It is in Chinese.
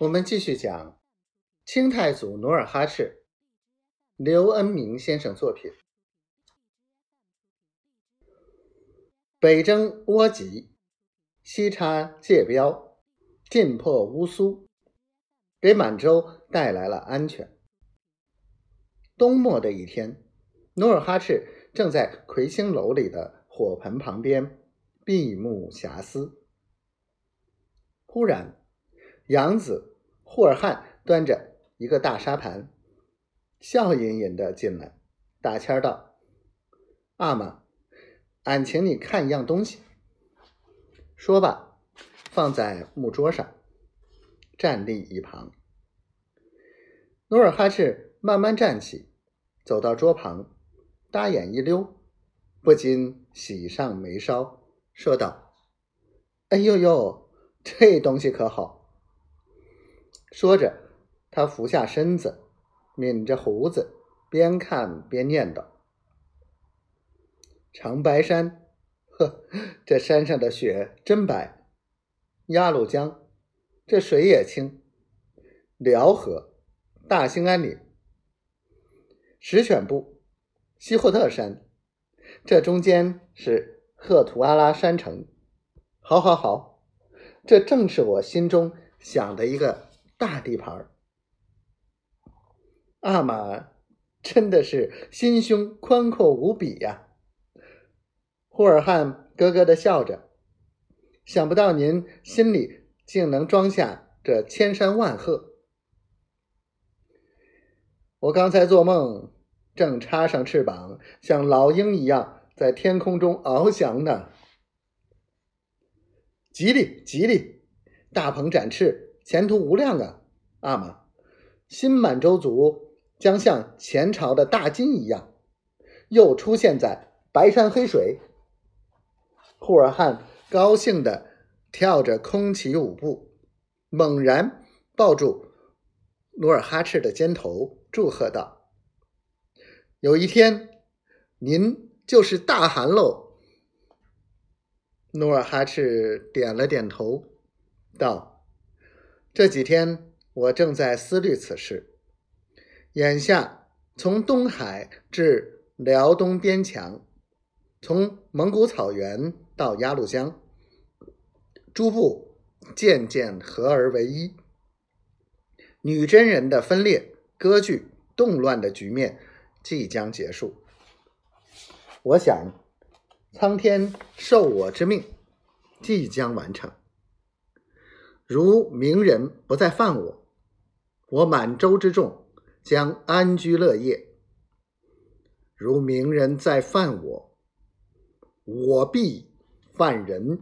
我们继续讲清太祖努尔哈赤，刘恩明先生作品。北征倭吉，西插界标，进破乌苏，给满洲带来了安全。冬末的一天，努尔哈赤正在魁星楼里的火盆旁边闭目遐思，忽然，杨子。霍尔汉端着一个大沙盘，笑吟吟的进来，打签道：“阿玛，俺请你看一样东西。”说罢，放在木桌上，站立一旁。努尔哈赤慢慢站起，走到桌旁，大眼一溜，不禁喜上眉梢，说道：“哎呦呦，这东西可好！”说着，他俯下身子，抿着胡子，边看边念叨：“长白山，呵，这山上的雪真白；鸭绿江，这水也清；辽河，大兴安岭，石犬部，西霍特山，这中间是赫图阿拉山城。好，好，好，这正是我心中想的一个。”大地盘儿阿玛真的是心胸宽阔无比呀！霍尔汗咯咯的笑着，想不到您心里竟能装下这千山万壑。我刚才做梦，正插上翅膀，像老鹰一样在天空中翱翔呢。吉利，吉利，大鹏展翅。前途无量啊，阿玛！新满洲族将像前朝的大金一样，又出现在白山黑水。霍尔汉高兴的跳着空起舞步，猛然抱住努尔哈赤的肩头，祝贺道：“有一天，您就是大汗喽！”努尔哈赤点了点头，道。这几天我正在思虑此事。眼下从东海至辽东边墙，从蒙古草原到鸭绿江，诸部渐渐合而为一，女真人的分裂、割据、动乱的局面即将结束。我想，苍天授我之命，即将完成。如明人不再犯我，我满洲之众将安居乐业；如明人再犯我，我必犯人。